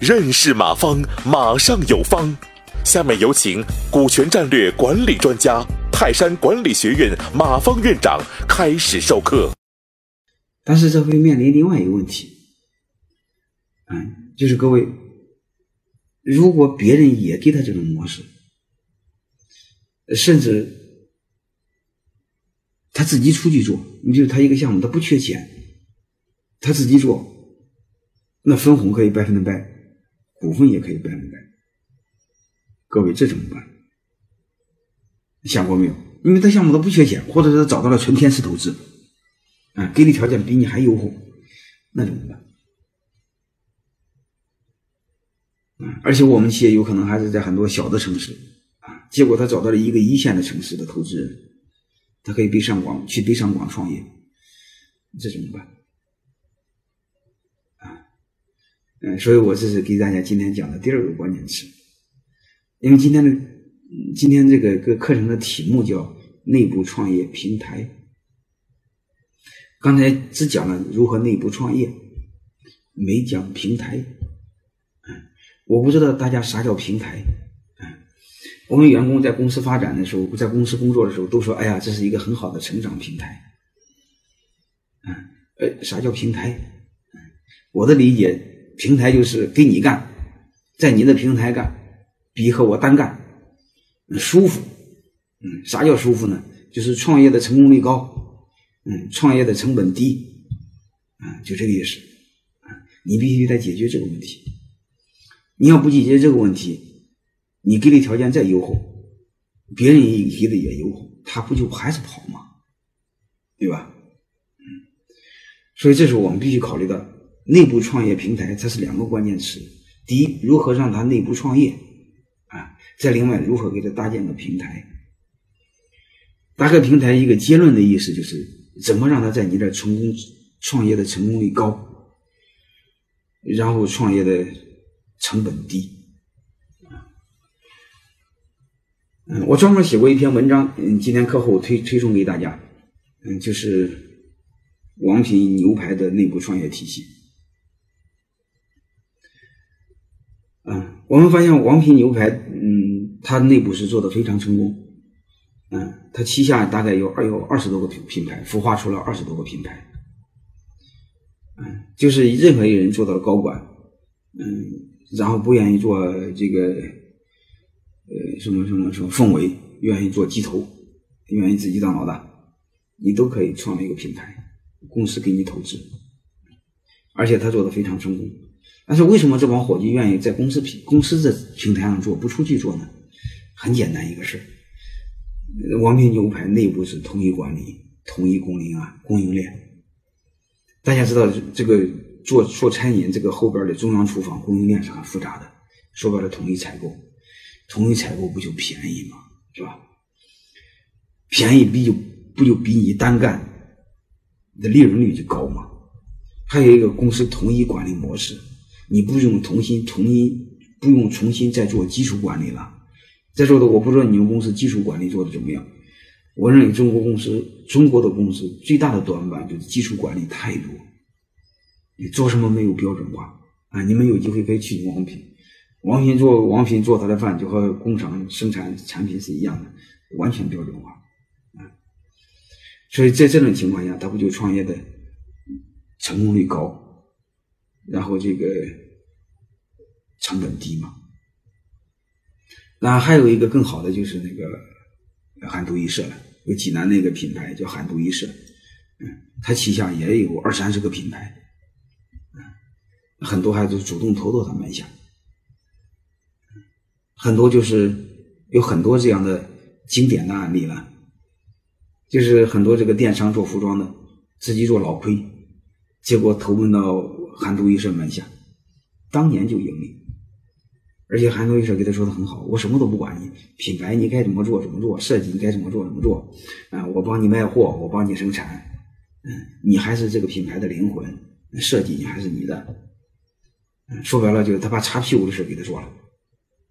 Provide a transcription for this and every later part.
认识马方，马上有方。下面有请股权战略管理专家、泰山管理学院马方院长开始授课。但是这会面临另外一个问题，嗯，就是各位，如果别人也给他这种模式，甚至他自己出去做，你比如他一个项目他不缺钱，他自己做，那分红可以百分之百。股份也可以百分之百，各位这怎么办？想过没有？因为他项目他不缺钱，或者是找到了纯天使投资，啊，给你条件比你还优厚，那怎么办？而且我们企业有可能还是在很多小的城市，啊，结果他找到了一个一线的城市的投资人，他可以北上广去北上广创业，这怎么办？嗯，所以我这是给大家今天讲的第二个关键词，因为今天的今天这个个课程的题目叫内部创业平台。刚才只讲了如何内部创业，没讲平台。嗯，我不知道大家啥叫平台。嗯，我们员工在公司发展的时候，在公司工作的时候，都说：“哎呀，这是一个很好的成长平台。”嗯，呃，啥叫平台？我的理解。平台就是给你干，在你的平台干，比和我单干舒服。嗯，啥叫舒服呢？就是创业的成功率高，嗯，创业的成本低，啊，就这个意思。啊，你必须得解决这个问题。你要不解决这个问题，你给的条件再优厚，别人也给的也优厚，他不就还是跑吗？对吧？嗯，所以这是我们必须考虑的。内部创业平台，它是两个关键词。第一，如何让它内部创业啊？再另外，如何给它搭建个平台？搭个平台，一个结论的意思就是，怎么让他在你这成功创业的成功率高，然后创业的成本低。嗯，我专门写过一篇文章，嗯，今天课后推推送给大家，嗯，就是王品牛排的内部创业体系。我们发现王品牛排，嗯，它内部是做的非常成功，嗯，它旗下大概有二有二十多个品品牌，孵化出了二十多个品牌，嗯，就是任何一个人做到了高管，嗯，然后不愿意做这个，呃，什么什么什么凤尾，愿意做鸡头，愿意自己当老大，你都可以创立一个品牌，公司给你投资，而且他做的非常成功。但是为什么这帮伙计愿意在公司平公司的平台上做，不出去做呢？很简单一个事儿，王品牛排内部是统一管理、统一供应啊，供应链。大家知道这个做做餐饮，这个后边的中央厨房供应链是很复杂的。说白了，统一采购，统一采购不就便宜吗？是吧？便宜比就不就比你单干的利润率就高吗？还有一个公司统一管理模式。你不用重新重新不用重新再做基础管理了。再说的，我不知道你们公司基础管理做的怎么样。我认为中国公司中国的公司最大的短板就是基础管理太多。你做什么没有标准化啊？你们有机会可以去王品，王品做王品做他的饭就和工厂生产产品是一样的，完全标准化啊。所以在这种情况下，他不就创业的成功率高？然后这个成本低嘛，那还有一个更好的就是那个韩都衣舍了，有济南那个品牌叫韩都衣舍，嗯，他旗下也有二三十个品牌，嗯，很多还都主动投到他门下，很多就是有很多这样的经典的案例了，就是很多这个电商做服装的自己做老亏，结果投奔到。韩都衣舍门下，当年就盈利，而且韩都衣舍给他说的很好，我什么都不管你，品牌你该怎么做怎么做，设计你该怎么做怎么做，啊，我帮你卖货，我帮你生产，嗯，你还是这个品牌的灵魂，设计你还是你的，嗯，说白了就是他把擦屁股的事给他做了，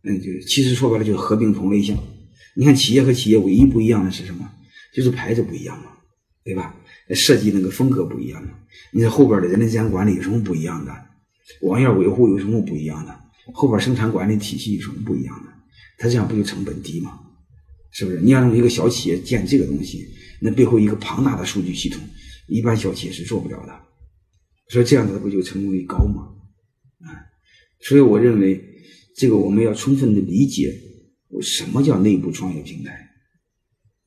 嗯，就其实说白了就是合并同类项，你看企业和企业唯一不一样的是什么？就是牌子不一样嘛，对吧？设计那个风格不一样嘛。你这后边的人力资源管理有什么不一样的？网页维护有什么不一样的？后边生产管理体系有什么不一样的？它这样不就成本低吗？是不是？你要用一个小企业建这个东西，那背后一个庞大的数据系统，一般小企业是做不了的。所以这样子不就成功率高吗？啊，所以我认为这个我们要充分的理解什么叫内部创业平台。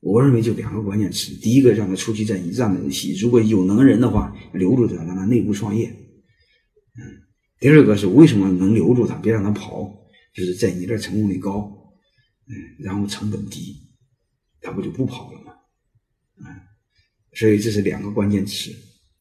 我认为就两个关键词：第一个，让他出去再站着戏；如果有能人的话，留住他，让他内部创业。嗯，第二个是为什么能留住他，别让他跑，就是在你这成功率高，嗯，然后成本低，他不就不跑了吗？嗯，所以这是两个关键词。